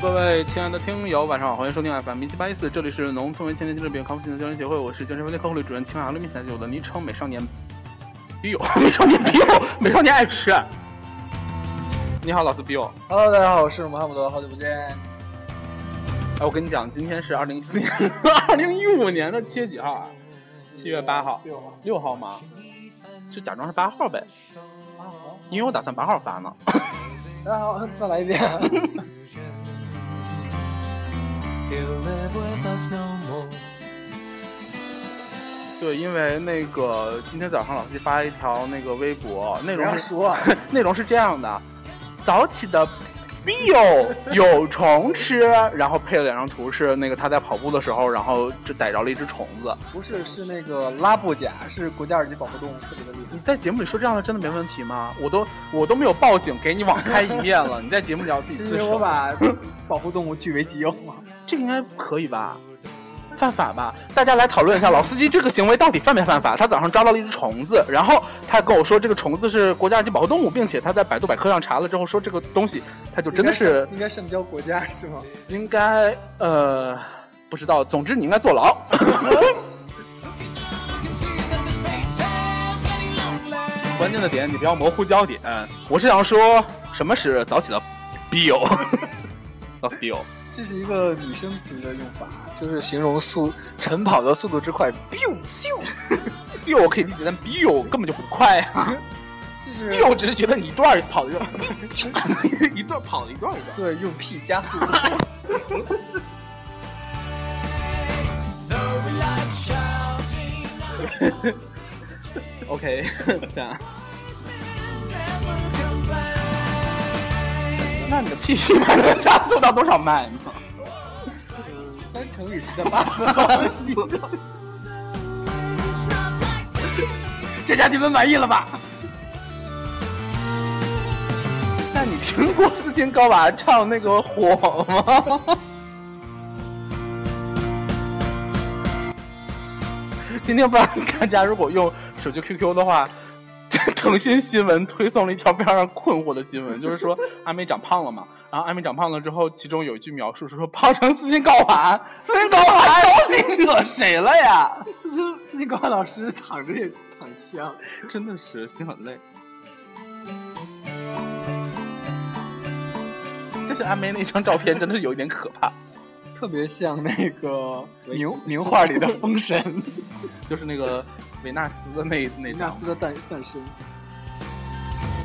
各位亲爱的听友，晚上好，欢迎收听 FM 一七八一四，这里是农村为青年精神病康复心的教练协会，我是精神分裂客户类主任青海六米小九的昵称美少年 B 友，美少年 B 友，美少年爱吃。你好，老四 B 友。Hello，大家好，我是穆罕默德，好久不见。哎，我跟你讲，今天是二零一四年，二零一五年的七月几号啊？七月八号，六号，六号吗？就假装是八号呗，八号。因为我打算八号发呢。大家好，再来一遍。He'll live with us no more. 对，因为那个今天早上老师发了一条那个微博，内容是说，内容是这样的：早起的 Bill 有虫吃，然后配了两张图，是那个他在跑步的时候，然后就逮着了一只虫子。不是是那个拉布甲，是国家二级保护动物，特别的厉害你。在节目里说这样的真的没问题吗？我都我都没有报警给你网开一面了，你在节目里要自己是因为自首，我把保护动物据为己有嘛。这个应该可以吧？犯法吧？大家来讨论一下，老司机这个行为到底犯没犯法？他早上抓到了一只虫子，然后他跟我说这个虫子是国家级保护动物，并且他在百度百科上查了之后说这个东西，他就真的是应该上交国家是吗？应该呃不知道，总之你应该坐牢。关键的点你不要模糊焦点。我是想说，什么是早起的 Bill？这是一个拟声词的用法，就是形容速晨跑的速度之快。biu 咻，Bill 我可以理解，但 Bill 根本就不快啊。就是 Bill 只是觉得你一段儿跑的 一段儿跑的一段儿一段。对用 P 加速。OK，这样。那你的 PP 迈能加速到多少迈呢？三乘以十的八次方。这下你们满意了吧？那你听过斯琴高娃唱那个火吗？今天不知道大家如果用手机 QQ 的话，腾讯新闻推送了一条非常让人困惑的新闻，就是说阿美长胖了嘛。然后阿美长胖了之后，其中有一句描述是说胖成斯琴高娃，斯琴高娃招谁惹谁了呀？思清思清高老师躺着也躺枪。真的是心很累。但是阿梅那张照片真的是有一点可怕，特别像那个名名画里的封神 就是那个维纳斯的那那张。维纳斯的诞诞生。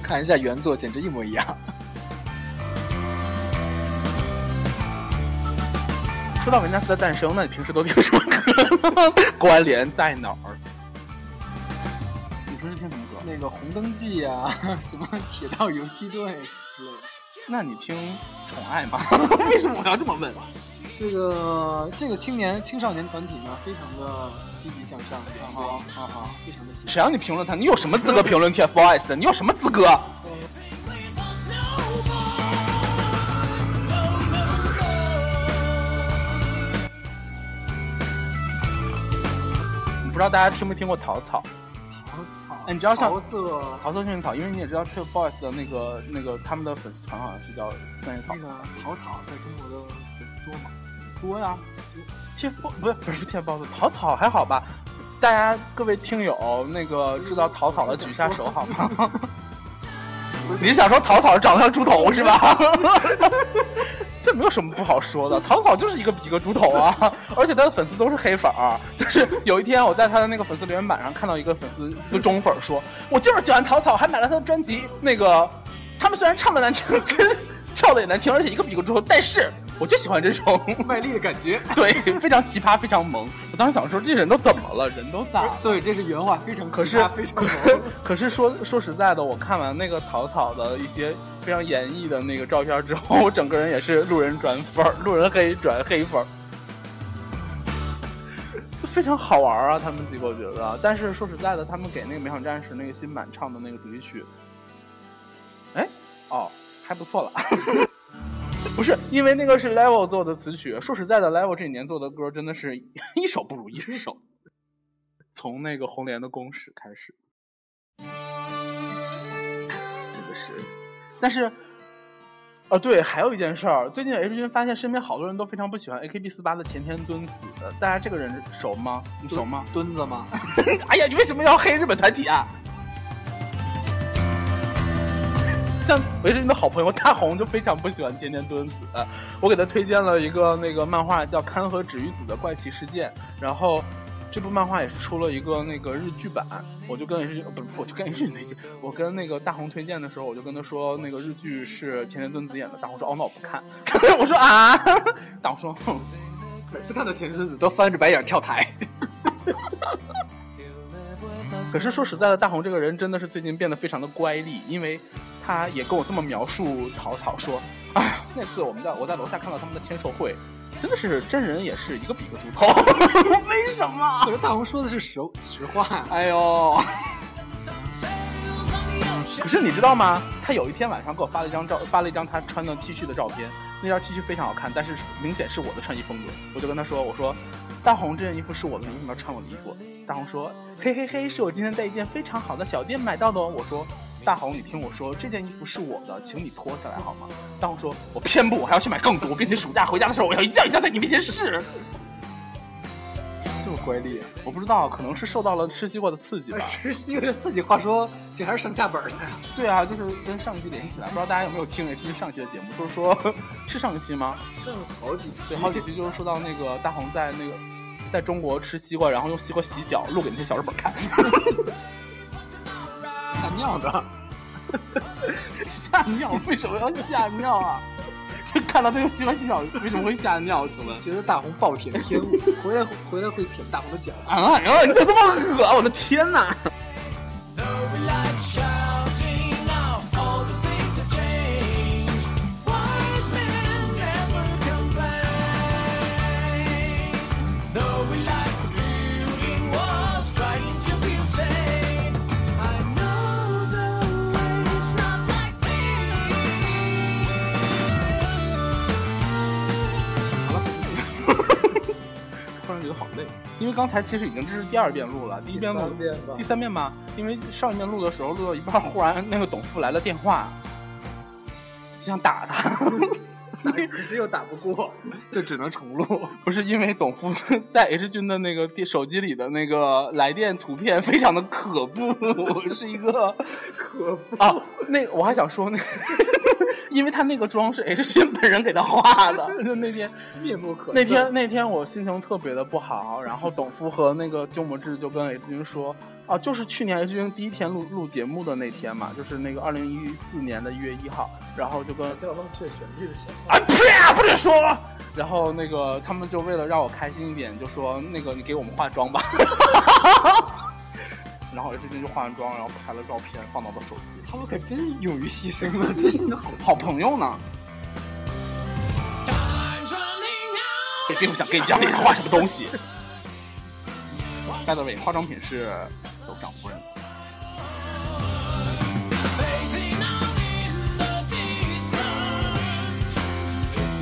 看一下原作，简直一模一样。说到维纳斯的诞生，那你平时都听什么歌？关联在哪儿？你平时听什么歌？那个《红灯记》啊，什么铁道游击队之类的。那你听宠爱吗？为什么我要这么问？这个这个青年青少年团体呢，非常的积极向上，然后啊哈！非常的喜谁让你评论他？你有什么资格评论 TFBOYS？你有什么资格.你不知道大家听没听过桃草？桃草。哎你知道像桃色桃色薰衣草，因为你也知道 TFBOYS 的那个那个他们的粉丝团好像是叫三叶草那。个桃草在中国的粉丝多吗？多呀，TF 不是不是 TFBOYS，桃草还好吧？大家各位听友，那个知道桃草的举一下手好吗？你想说桃草长得像猪头是吧？这没有什么不好说的，桃草就是一个比一个猪头啊，而且他的粉丝都是黑粉儿。就是有一天我在他的那个粉丝留言板上看到一个粉丝，一个忠粉说：“我就是喜欢桃草，还买了他的专辑。那个他们虽然唱的难听，真 跳的也难听，而且一个比一个猪头，但是我就喜欢这种卖力的感觉。对，非常奇葩，非常萌。我当时想说，这人都怎么了？人都咋了？对，这是原话，非常奇可是葩非常萌。可是说说实在的，我看完那个草草的一些非常演绎的那个照片之后，我整个人也是路人转粉儿，路人黑转黑粉非常好玩啊！他们几个我觉得，但是说实在的，他们给那个《美好战士》那个新版唱的那个主题曲，哎，哦，还不错了。不是因为那个是 Level 做的词曲，说实在的，Level 这几年做的歌真的是 一首不如一首。从那个红莲的公使开始，这个是，但是哦，对，还有一件事儿，最近 H 君发现身边好多人都非常不喜欢 AKB 四八的前田敦子，大家这个人熟吗？你熟吗？墩子吗？哎呀，你为什么要黑日本团体啊？像维持君的好朋友大红就非常不喜欢前田敦子，我给他推荐了一个那个漫画叫《勘和纸鱼子的怪奇事件》，然后这部漫画也是出了一个那个日剧版，我就跟 H 不是，我就跟 H 君推荐，我跟那个大红推荐的时候，我就跟他说那个日剧是前田敦子演的，大红说哦那我不看，我说啊，大红说哼。每次看到前田子都翻着白眼跳台。可是说实在的，大红这个人真的是最近变得非常的乖戾，因为他也跟我这么描述草草说：“哎呀，那次我们在我在楼下看到他们的签售会，真的是真人也是一个比一个猪头。为什么可？是大红说的是实实话。哎呦！可是你知道吗？他有一天晚上给我发了一张照，发了一张他穿的 T 恤的照片，那件 T 恤非常好看，但是明显是我的穿衣风格。我就跟他说：“我说，大红这件衣服是我的，你为什么要穿我的衣服？”大红说：“嘿嘿嘿，是我今天在一件非常好的小店买到的哦。”我说：“大红，你听我说，这件衣服是我的，请你脱下来好吗？”大红说：“我偏不，我还要去买更多，并且暑假回家的时候，我要一件一件在你面前试。”这么乖戾，我不知道，可能是受到了吃西瓜的刺激吧。实习这四句话说，这还是上下本的呀。对啊，就是跟上一期联系起来，不知道大家有没有听 H 君上期的节目，就是说 是上一期吗？上好几期，对，好几期就是说到那个大红在那个在中国吃西瓜，然后用西瓜洗脚，录给那些小日本看。吓尿的。吓尿？为什么要吓尿啊？这看到他用西瓜洗脚，为什么会吓尿？请问？觉得大红暴舔天物，回来回来会舔大红的脚。啊！哎呦，你怎么这么恶？我的天哪！觉得好累，因为刚才其实已经这是第二遍录了，第一遍录第三遍吧第三遍吧，因为上一遍录的时候录到一半，忽然那个董父来了电话，想打他，可是又打不过，就只能重录。不是因为董夫 在 H 君的那个电手机里的那个来电图片非常的可怖，是一个可怖，啊，那我还想说那个，因为他那个妆是 H 君本人给他画的，就那天。面目可那天那天我心情特别的不好，然后董夫和那个鸠摩智就跟 H 君说，啊，就是去年 H 君第一天录录节目的那天嘛，就是那个二零一四年的一月一号，然后就跟叫忘却旋律的小话。啊呸啊，不准说。然后那个他们就为了让我开心一点，就说那个你给我们化妆吧。然后 H 君就化完妆，然后拍了照片放到了手机，他们可真勇于牺牲了！真是好。好朋友呢。也并不想跟你讲那人画什么东西。By the way，化妆品是董事长夫人。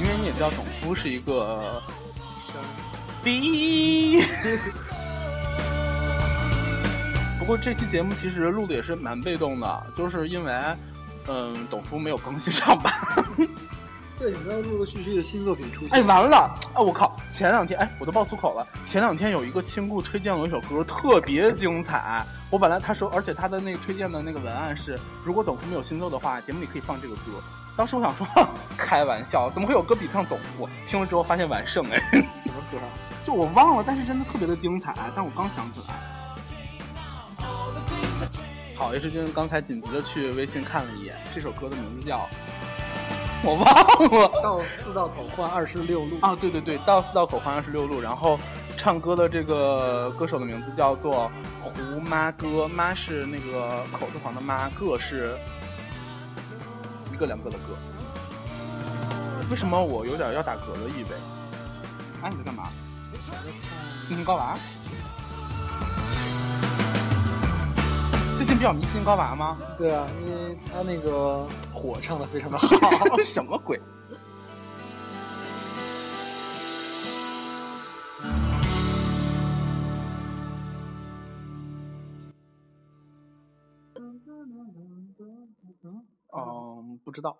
因为你也知道，董夫是一个逼。不过这期节目其实录的也是蛮被动的，就是因为，嗯，董夫没有更新上班。对，你要陆陆续续的新作品出现。哎，完了！哎，我靠！前两天，哎，我都爆粗口了。前两天有一个亲故推荐了我一首歌，特别精彩。我本来他说，而且他的那个推荐的那个文案是，如果董夫没有新作的话，节目里可以放这个歌。当时我想说，开玩笑，怎么会有歌比得上董夫？听了之后发现完胜，哎，什么歌啊？就我忘了，但是真的特别的精彩。但我刚想起来。好，H 君刚才紧急的去微信看了一眼，这首歌的名字叫，我忘了。到四道口换二十六路。啊，对对对，到四道口换二十六路，然后唱歌的这个歌手的名字叫做胡妈歌，妈是那个口字旁的妈，个是一个两个的个。为什么我有点要打嗝的意味？哎，你在干嘛？心情高娃？最近比较迷信高娃吗？对啊，因为他那个 火唱的非常的好。什么鬼？嗯，不知道。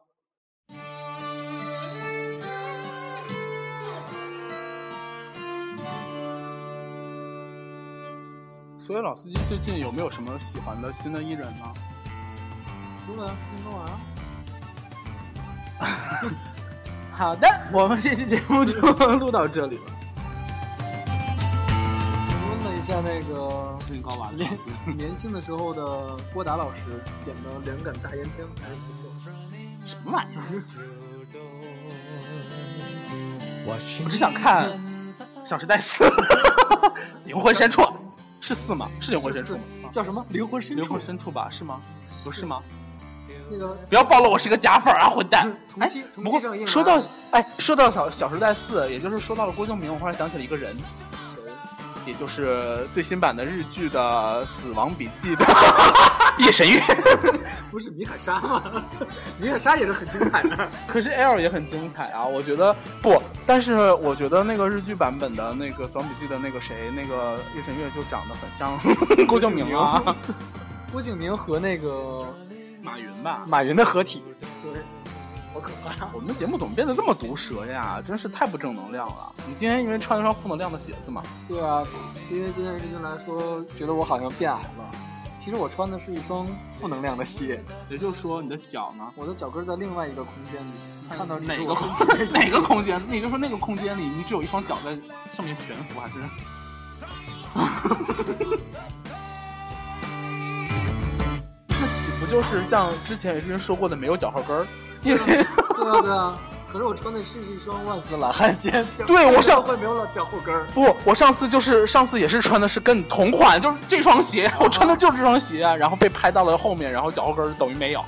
所以老司机最近有没有什么喜欢的新的艺人呢？出了听说完了。好的，我们这期节目就 录到这里了。问了一下那个身高吧，年 年轻的时候的郭达老师点的两杆大烟枪还是不错。什么玩意儿？我 我只想看《小时代四》，灵魂深处是四吗？是灵魂深处吗？叫什么？灵魂深处灵魂。深处吧？是吗？不是吗？那个不要暴露我是个假粉啊，混蛋！哎不过说到哎，说到小《小时代四》，也就是说到了郭敬明，我忽然想起了一个人，也就是最新版的日剧的《死亡笔记》的 叶神月。不是米卡莎吗？米卡莎也是很精彩的。可是 L 也很精彩啊，我觉得不，但是我觉得那个日剧版本的那个《死亡笔记》的那个谁，那个叶神月就长得很像郭敬明啊，郭敬明和那个马云吧。马云的合体，对，好可怕呀！我们的节目怎么变得这么毒舌呀？真是太不正能量了。你今天因为穿了双负能量的鞋子嘛？对啊，因为这件事情来说，觉得我好像变矮了。其实我穿的是一双负能量的鞋，也就是说你的脚呢？我的脚跟在另外一个空间里。你看到哪个空间 哪个空间？也就是说那个空间里，你只有一双脚在上面悬浮，还是？那岂不就是像之前有些人说过的没有脚后跟儿？因为 对啊对啊，可是我穿的是一双万斯的懒汉鞋，脚对我上会没有了脚后跟儿。不，我上次就是上次也是穿的是跟你同款，就是这双鞋，我穿的就是这双鞋，然后被拍到了后面，然后脚后跟儿等于没有。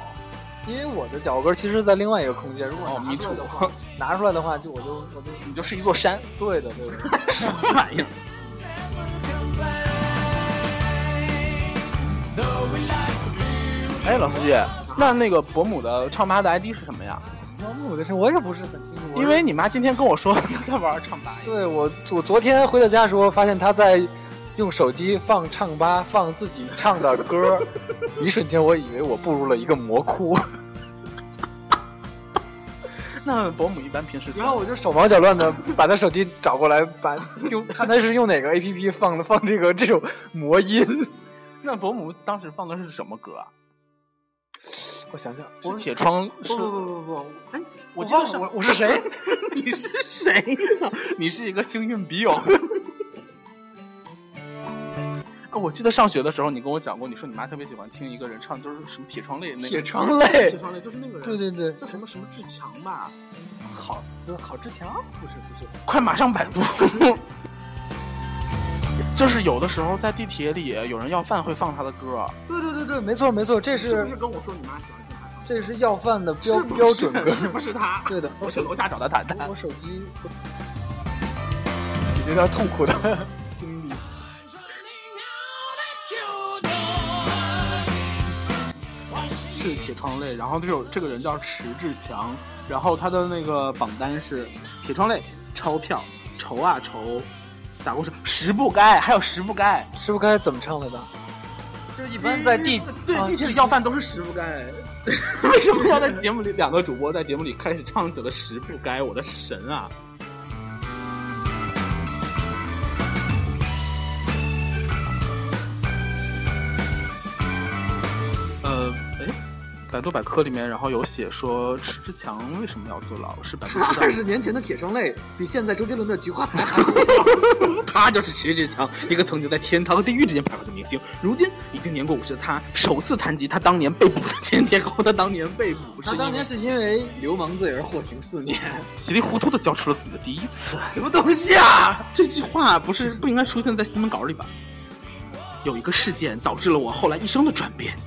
因为我的脚后跟儿其实在另外一个空间，如果哦 拿出来的话，拿出来的话就我就我就你就是一座山，对的对的。什么玩意儿？哎，老司机，那那个伯母的唱吧的 ID 是什么呀？伯母的事我也不是很清楚，因为你妈今天跟我说她在玩唱吧。对我我昨天回到家的时候，发现她在用手机放唱吧，放自己唱的歌，一瞬间我以为我步入了一个魔窟，那伯母一般平时然后我就手忙脚乱的把他手机找过来，把用看他是用哪个 A P P 放的放这个这种魔音。那伯母当时放的是什么歌啊？我想想，是我铁窗是？不不不不不，哎，我记得是我我是谁？你是谁？操！你是一个幸运笔友。啊我记得上学的时候，你跟我讲过，你说你妈特别喜欢听一个人唱，就是什么铁窗泪那个。铁窗泪铁窗泪就是那个人。对对对，叫什么什么志强吧？好，好志强不是不是，快马上百度。就是有的时候在地铁里，有人要饭会放他的歌。对对对对，没错没错，这是跟我说你妈喜欢听他唱？这是要饭的标是是标准歌，是不是他？对的，我去楼下找他谈谈。我手机解决他痛苦的 经历。是铁窗泪，然后这首这个人叫迟志强，然后他的那个榜单是铁窗泪、钞票、愁啊愁、打过手、食不该，还有十不该。十不该怎么唱来的？就一般在地啊对地铁里要饭都是十不该，为什么要在节目里两个主播在节目里开始唱起了十不该？我的神啊！百度百科里面然后有写说迟志强为什么要坐牢？是百度知道二十年前的铁窗泪比现在周杰伦的菊花台还好。他就是迟志强，一个曾经在天堂和地狱之间徘徊的明星。如今已经年过五十的他，首次谈及他当年被捕的前前后后，他当年被捕是他当年是是因为流氓罪而获刑四年。稀里糊涂的交出了自己的第一次。什么东西啊？这句话不是不应该出现在新闻稿里吧？有一个事件导致了我后来一生的转变。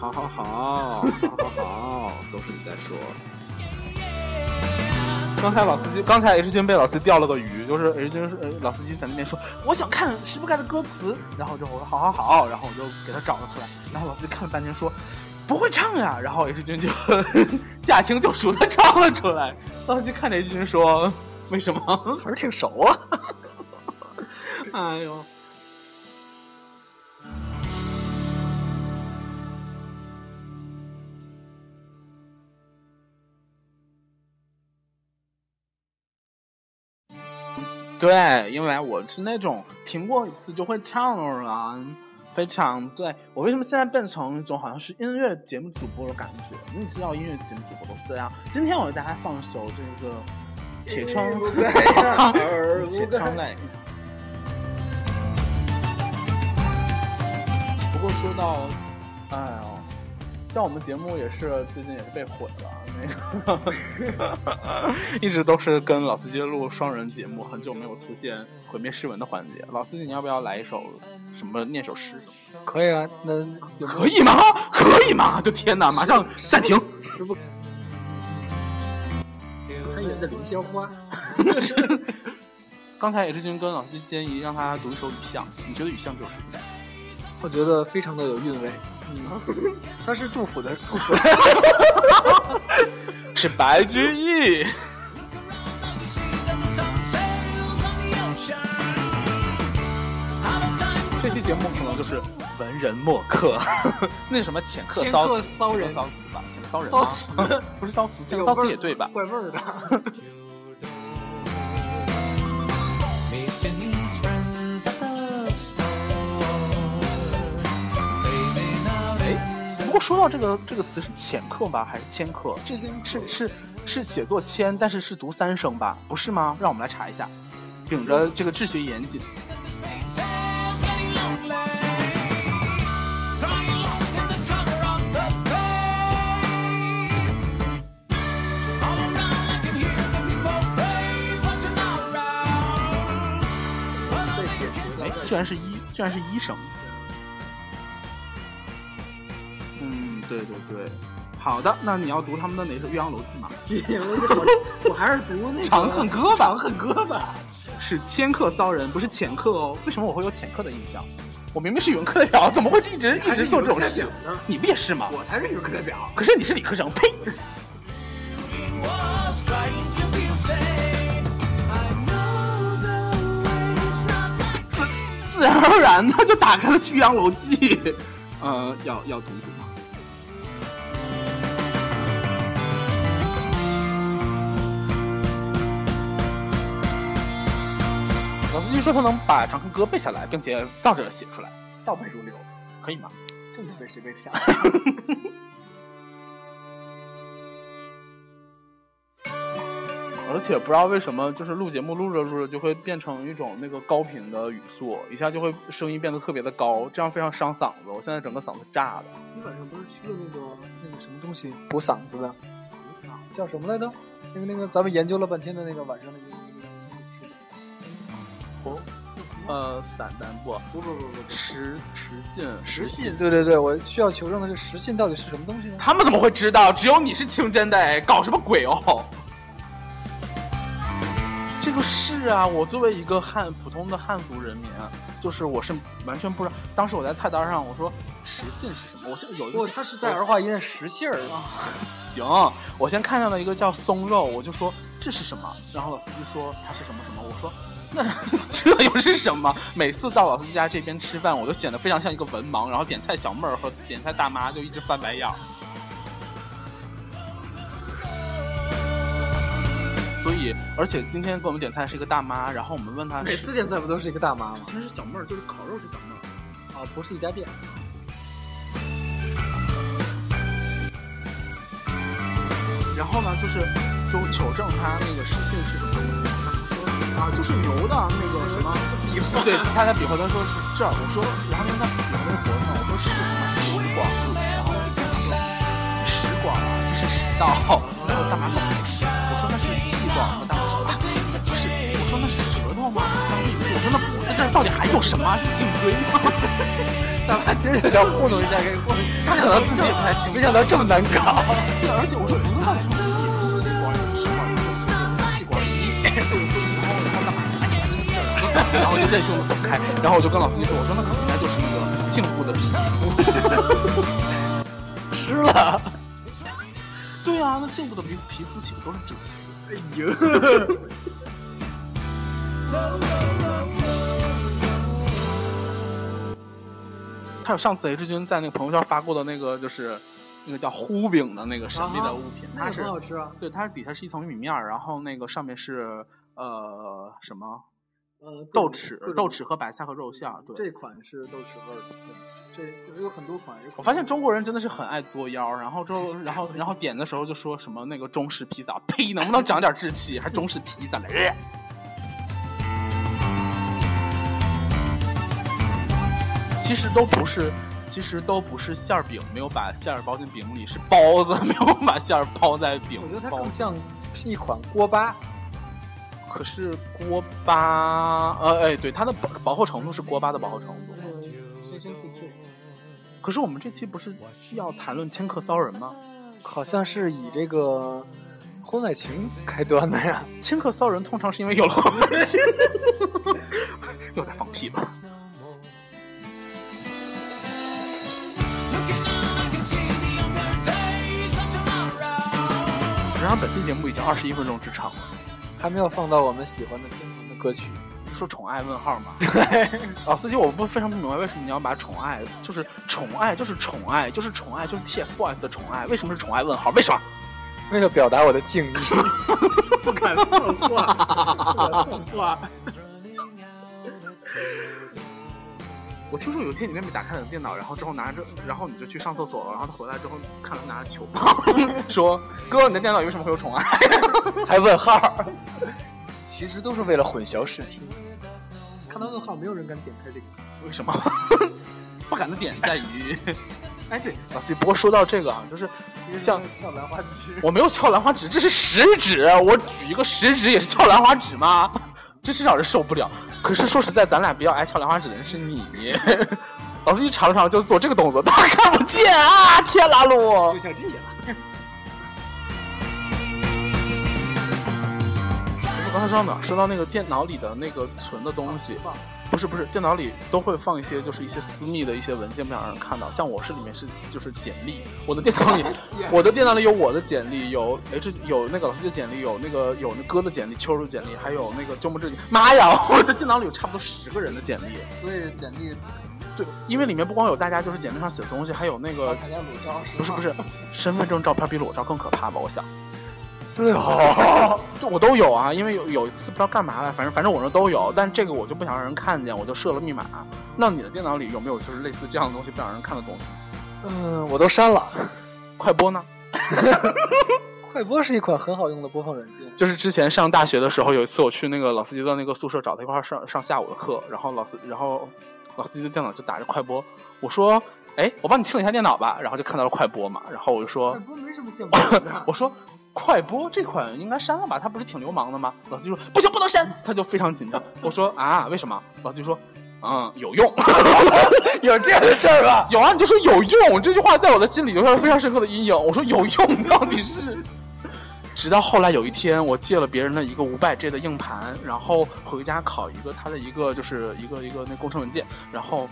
好好好，好好好，都是你在说。刚才老司机，刚才 H 君被老司机钓了个鱼，就是 H 君呃老司机在那边说我想看石不盖的歌词，然后就我说好好好，然后我就给他找了出来，然后老司机看了半天说不会唱呀，然后 H 君就驾轻就熟的唱了出来，老司机看着 H 君说为什么？词儿挺熟啊。哎呦。对，因为我是那种听过一次就会唱的人，非常对。我为什么现在变成一种好像是音乐节目主播的感觉？你知道音乐节目主播都这样。今天我给大家放一首这个铁窗，铁窗泪。不过说到，哎呦，像我们节目也是最近也是被毁了，那 个一直都是跟老司机录双人节目，很久没有出现毁灭诗文的环节。老司机，你要不要来一首什么念首诗？可以啊，那可以吗？可以吗？就天哪！马上暂停。师傅他演的凌霄花，刚才也是军跟老司机建议让他读一首《雨巷》，你觉得《雨巷》这首诗怎么样？我觉得非常的有韵味。嗯，他是杜甫的杜甫，是白居易。这期节目可能就是文人墨客，那什么浅客骚客骚人骚词吧，浅骚人骚吗词不是骚词，浅客骚词也对吧？怪味儿的。哎，说到这个这个词是浅客吧，还是迁客？这个是是是写作迁，但是是读三声吧？不是吗？让我们来查一下。秉着这个治学严谨哎，居然是医，居然是医生。对对对。好的，那你要读他们的哪首《岳阳楼记》吗？我还是读那个长恨歌吧长恨歌吧。是迁客骚人，不是浅客哦。为什么我会有浅客的印象？我明明是语文课代表，怎么会一直一直做这种事？你不也是吗？我才是语文课代表。可是你是理科生，呸 that 自然而然的就打开了《岳阳楼记》。呃，要要读读吗？老司机说他能把《长恨歌》背下来，并且倒着写出来，倒背如流，可以吗？这是被谁背下？而且不知道为什么，就是录节目录着录着就会变成一种那个高频的语速，一下就会声音变得特别的高，这样非常伤嗓子。我现在整个嗓子炸了。你晚上不是去了那个那个什么东西补嗓子的？叫什么来着？那个那个咱们研究了半天的那个晚上那个那个呃，散单不，不不不不不实实信实信，对对对，我需要求证的是实信到底是什么东西呢？他们怎么会知道？只有你是清真的哎，搞什么鬼哦？这个是啊，我作为一个汉普通的汉族人民，就是我是完全不知道。当时我在菜单上我说实信是什么，我现在有一个他，是带儿化音的实信儿啊。行，我先看到了一个叫松肉，我就说这是什么，然后老司机说它是什么什么，我说那 这又是什么？每次到老司机家这边吃饭，我都显得非常像一个文盲，然后点菜小妹儿和点菜大妈就一直翻白眼儿。所以，而且今天给我们点菜是一个大妈，然后我们问她每次点菜不都是一个大妈吗？其实是小妹儿，就是烤肉是小妹儿。啊，不是一家店。然后呢，就是就求证他那个失信是什么东西。啊，就是牛的那个什么比划，对，他在比划，他说是这儿。我说，然后因为他比划那个活动，我说是什么？是石广，然后他说食管啊，这是食道。然后大妈说不是，我说那是气广。大妈说啊，不是，我说那是舌头吗？大妈说不是，我说那脖子这儿到底还有什么？是颈椎吗？大妈其实就想糊弄一下，给糊弄。他可能自己也不太清楚没。想到这么难搞。对，而且我说不是到然后就任性的走开。然后我就跟老司机说，我说那可能应该就是那个颈部的皮肤。吃了。对啊，那颈部的皮皮肤岂不都是褶子。哎呦，还有上次 H 君在那个朋友圈发过的那个，就是那个叫糊饼的那个神秘的物品，它那个是很好吃啊。对，它底下是一层玉米面儿，然后那个上面是呃什么呃，豆豉豆豉和白菜和肉馅儿。对，这款是豆豉味儿的，对，这有很多款。我发现中国人真的是很爱作妖，然后之后，然后，然后点的时候就说什么那个中式披萨，呸，能不能长点志气？还中式披萨嘞？其实都不是，其实都不是馅儿饼没有把馅儿包进饼里，是包子 没有把馅儿包在饼我觉得它更像是一款锅巴，可是锅巴，呃，哎，对，它的薄薄厚程度是锅巴的薄厚程度。深深脆脆。可是我们这期不是要谈论千客骚人吗？好像是以这个婚外情开端的呀。千客骚人通常是因为有了婚外情，又在放屁了。Looking on, I can see the younger days of tomorrow. 然而本期节目已经二十一分钟之长了，还没有放到我们喜欢的偏门的歌曲。说宠爱问号吗？对，老司机，我不非常不明白为什么你要把宠爱就是宠爱就是宠爱就是宠爱就是 TFBOYS 的宠爱，为什么是宠爱问号？为什么？为了表达我的敬意，不敢碰话，不敢碰话。我听说有一天你妹妹打开你的电脑，然后之后拿着，然后你就去上厕所了，然后她回来之后看到拿着球棒，说：“哥，你的电脑为什么会有宠爱 还问号，其实都是为了混淆视听。看到问号，没有人敢点开这个。？”为什么？不敢的点在于，哎，对，老司机。不过说到这个啊，就是像像兰花指，我没有翘兰花指，这是食指，我举一个食指也是翘兰花指吗？真是让人受不了。可是说实在，咱俩比较爱翘兰花指的人是你。老子一尝尝就做这个动作，他看不见啊！天啦噜就！像这样。我刚才说到哪儿？说到那个电脑里的那个存的东西，不是不是，电脑里都会放一些就是一些私密的一些文件，不想让人看到。像我是里面是就是简历，我的电脑里，我的电脑里有我的简历，有 H 有那个老师的简历，有那个有那哥的简历，秋儿的简历，还有那个周末志。妈呀，我的电脑里有差不多十个人的简历。所以简历对，因为里面不光有大家就是简历上写的东西，还有那个不是不是身份证照片比裸照更可怕吧？我想。对哦，对，我都有啊，因为有有一次不知道干嘛了，反正反正我那都有，但这个我就不想让人看见，我就设了密码。那你的电脑里有没有就是类似这样的东西不想让人看的东西？嗯，我都删了。快播呢？快播是一款很好用的播放软件。就是之前上大学的时候，有一次我去那个老司机的那个宿舍找他一块儿上上下午的课，然后老司然后老司机的电脑就打着快播，我说，哎，我帮你清理一下电脑吧，然后就看到了快播嘛，然后我就说，快播没什么见不得 的。我说快播这款应该删了吧？他不是挺流氓的吗？老司机说不行，不能删，他就非常紧张。我说啊，为什么？老司机说，嗯，有用。有这样的事儿吧？有啊，你就说有用，这句话在我的心里留下了非常深刻的阴影。我说有用到底是？直到后来有一天，我借了别人的一个五百 G 的硬盘，然后回家拷一个他的一个就是一个一个那工程文件，然后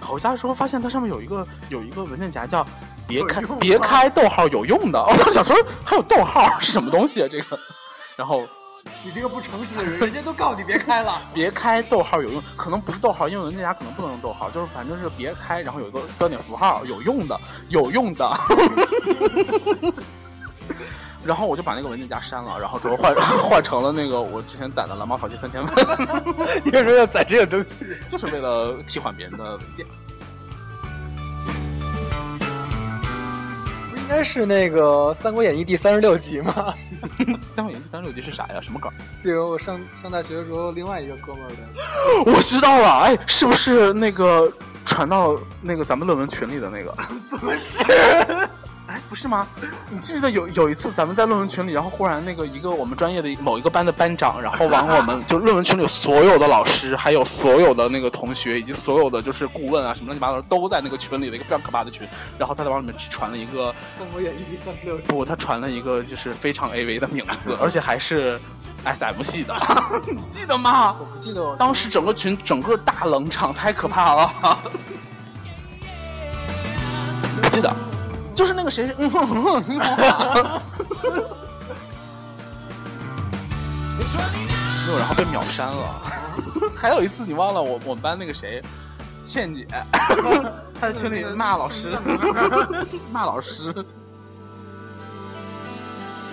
拷回家的时候发现它上面有一个有一个文件夹叫“别开别开逗号有用的”，我当时想说还有逗号是什么东西啊这个，然后你这个不诚实的人，人家都告诉你别开了。别开逗号有用，可能不是逗号，因为文件夹可能不能用逗号，就是反正是别开，然后有一个标点符号，有用的，有用的。然后我就把那个文件夹删了，然后之后换 换成了那个我之前攒的蓝猫淘气三千问，你为什么要攒这个东西？就是为了替换别人的文件。该是那个《三国演义》第三十六集吗？三国演义第三十六集是啥呀？什么梗？这个我上上大学的时候，另外一个哥们儿的。我知道了，哎，是不是那个传到那个咱们论文群里的那个？不是，哎，不是吗？你记不记得有有一次咱们在论文群里，然后忽然那个一个我们专业的某一个班的班长，然后往我们就论文群里所有的老师，还有所有的那个同学，以及所有的就是顾问啊什么乱七八糟都在那个群里的一个非常可怕的群，然后他在往里面传了一个《三国演义》三六。不，他传了一个就是非常 AV 的名字，而且还是 SM 系的，记得吗？我不记得当时整个群整个大冷场，太可怕了。不 记得，就是那个谁，嗯哼哼哼.没有，然后被秒删了。还有一次你忘了我我们班那个谁，倩姐，她在群里骂老师，骂老师。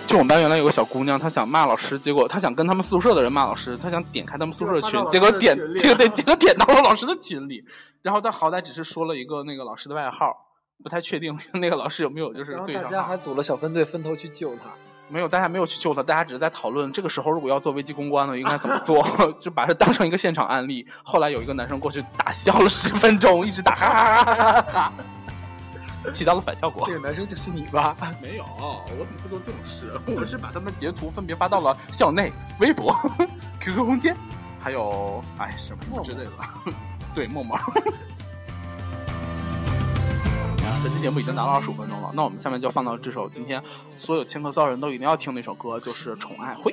就我们班原来有个小姑娘，她想骂老师，结果她想跟他们宿舍的人骂老师，她想点开他们宿舍的群，结果点结果对，结果点到了老师的群里，然后她好歹只是说了一个那个老师的外号，不太确定那个老师有没有就是大家还组了小分队，分头去救他。没有，大家没有去救他，大家只是在讨论这个时候如果要做危机公关了，应该怎么 做，就把它当成一个现场案例。后来有一个男生过去打笑了十分钟，一直打哈哈哈哈哈哈，起到了反效果这。个男生就是你吧？没有，我怎么会做这种事？我是把他们截图分别发到了校内、微博、QQ 空间，还有哎什么之类的。对，陌陌。本期节目已经达到二十五分钟了，那我们下面就放到这首今天所有青客骚人都一定要听的一首歌，就是《宠爱会》。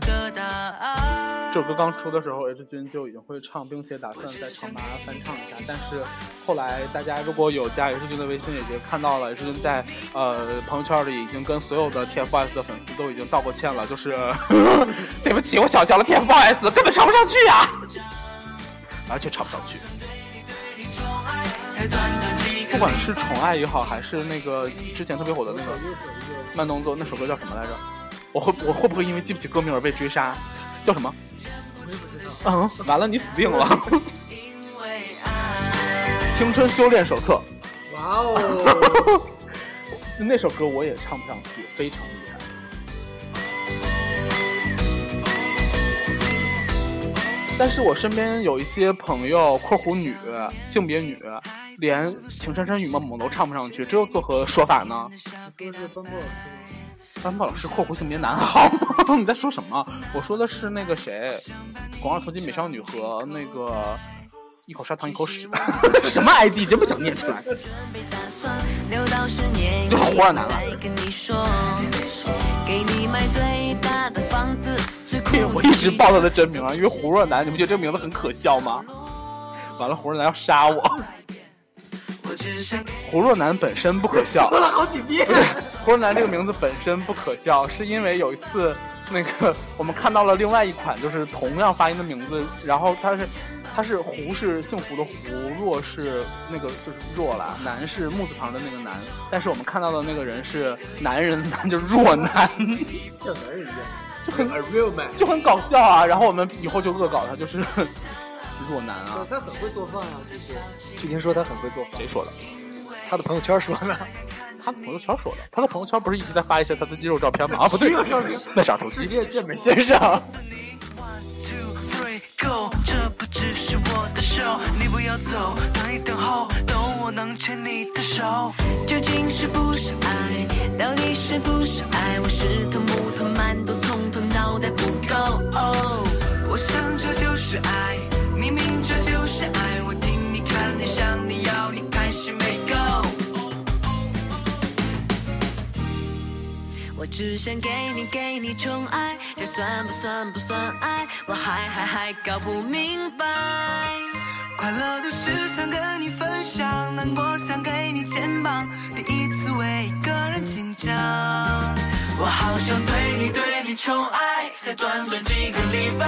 这首歌刚出的时候，H 君就已经会唱，并且打算在唱吧翻唱一下。但是后来大家如果有加 H 君的微信，也就看到了 H 君在呃朋友圈里已经跟所有的 TFBOYS 的粉丝都已经道过歉了，就是 对不起，我小瞧了 TFBOYS，根本唱不上去啊、而且唱不上去。不管是宠爱也好，还是那个之前特别火的那个慢动作，那首歌叫什么来着？我会我会不会因为记不起歌名而被追杀？叫什么？嗯，完了，你死定了！因为爱。青春修炼手册，哇哦！那首歌我也唱不上去，非常厉害。但是我身边有一些朋友（括弧女，性别女），连情深深雨蒙蒙都唱不上去，这又作何说法呢？班霸老师（括弧性别男） 好吗？你在说什么？我说的是那个谁，广二头巾美少女和那个一口砂糖一口屎，什么 ID 真不想念出来。就是胡二男了我一直报他的真名啊，因为胡若男，你不觉得这个名字很可笑吗？完了，胡若男要杀我。胡若男本身不可笑，说了好几遍。胡若男这个名字本身不可笑，是因为有一次那个我们看到了另外一款就是同样发音的名字，然后它是它是胡是姓胡的胡，若是那个就是若啦，男是木字旁的那个男，但是我们看到的那个人是男人的男，就是若男，像男人一样，就很 real man。就很搞笑啊。然后我们以后就恶搞他，就是若男啊。他很会做饭啊，据说。据听说他很会做饭，谁说的？他的朋友圈说的。他的朋友圈说的。他的朋友圈不是一直在发一些他的肌肉照片吗？啊，不对，那是二头肌。世界健美先生。go，这不只是我的手，你不要走，等一等候，等我能牵你的手。究竟是不是爱？到底是不是爱？我是头木头馒头，从头脑袋不够。哦，我想这就是爱，明明这就是爱。我听你看你想你要你开始没够。我只想给你给你宠爱，这算不算不算爱？我还还还搞不明白。快乐的事想跟你分享，难过想给你肩膀。第一次为一个人紧张，我好想对你对你宠爱，才短短几个礼拜，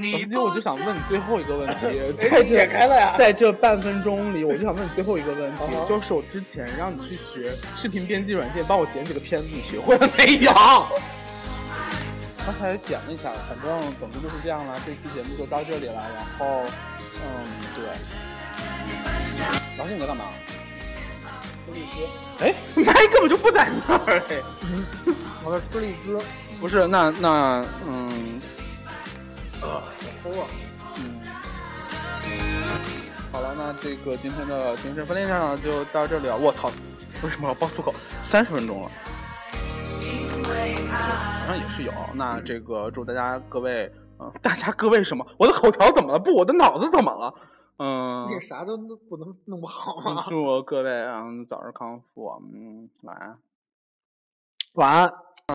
其实我就想问你最后一个问题，哎在这解开了呀在这半分钟里，我就想问你最后一个问题就是我之前让你去学视频编辑软件，帮我剪几个片子，你学会了没有？刚才剪了一下，反正总之就是这样了。这期节目就到这里了，然后，嗯，对。老师你在干嘛？哎，麦根本就不在那儿哎。我在吃荔枝。不是，那那嗯抠啊！嗯，好了，那这个今天的精神分裂上就到这里了。我操，为什么要爆粗口？三十分钟了。好像也是有。那这个祝大家各位，嗯、大家各位什么？我的口条怎么了？不，我的脑子怎么了？嗯、那个啥都弄不能弄不好嗯吗？祝各位嗯早日康复。嗯，晚安。晚安。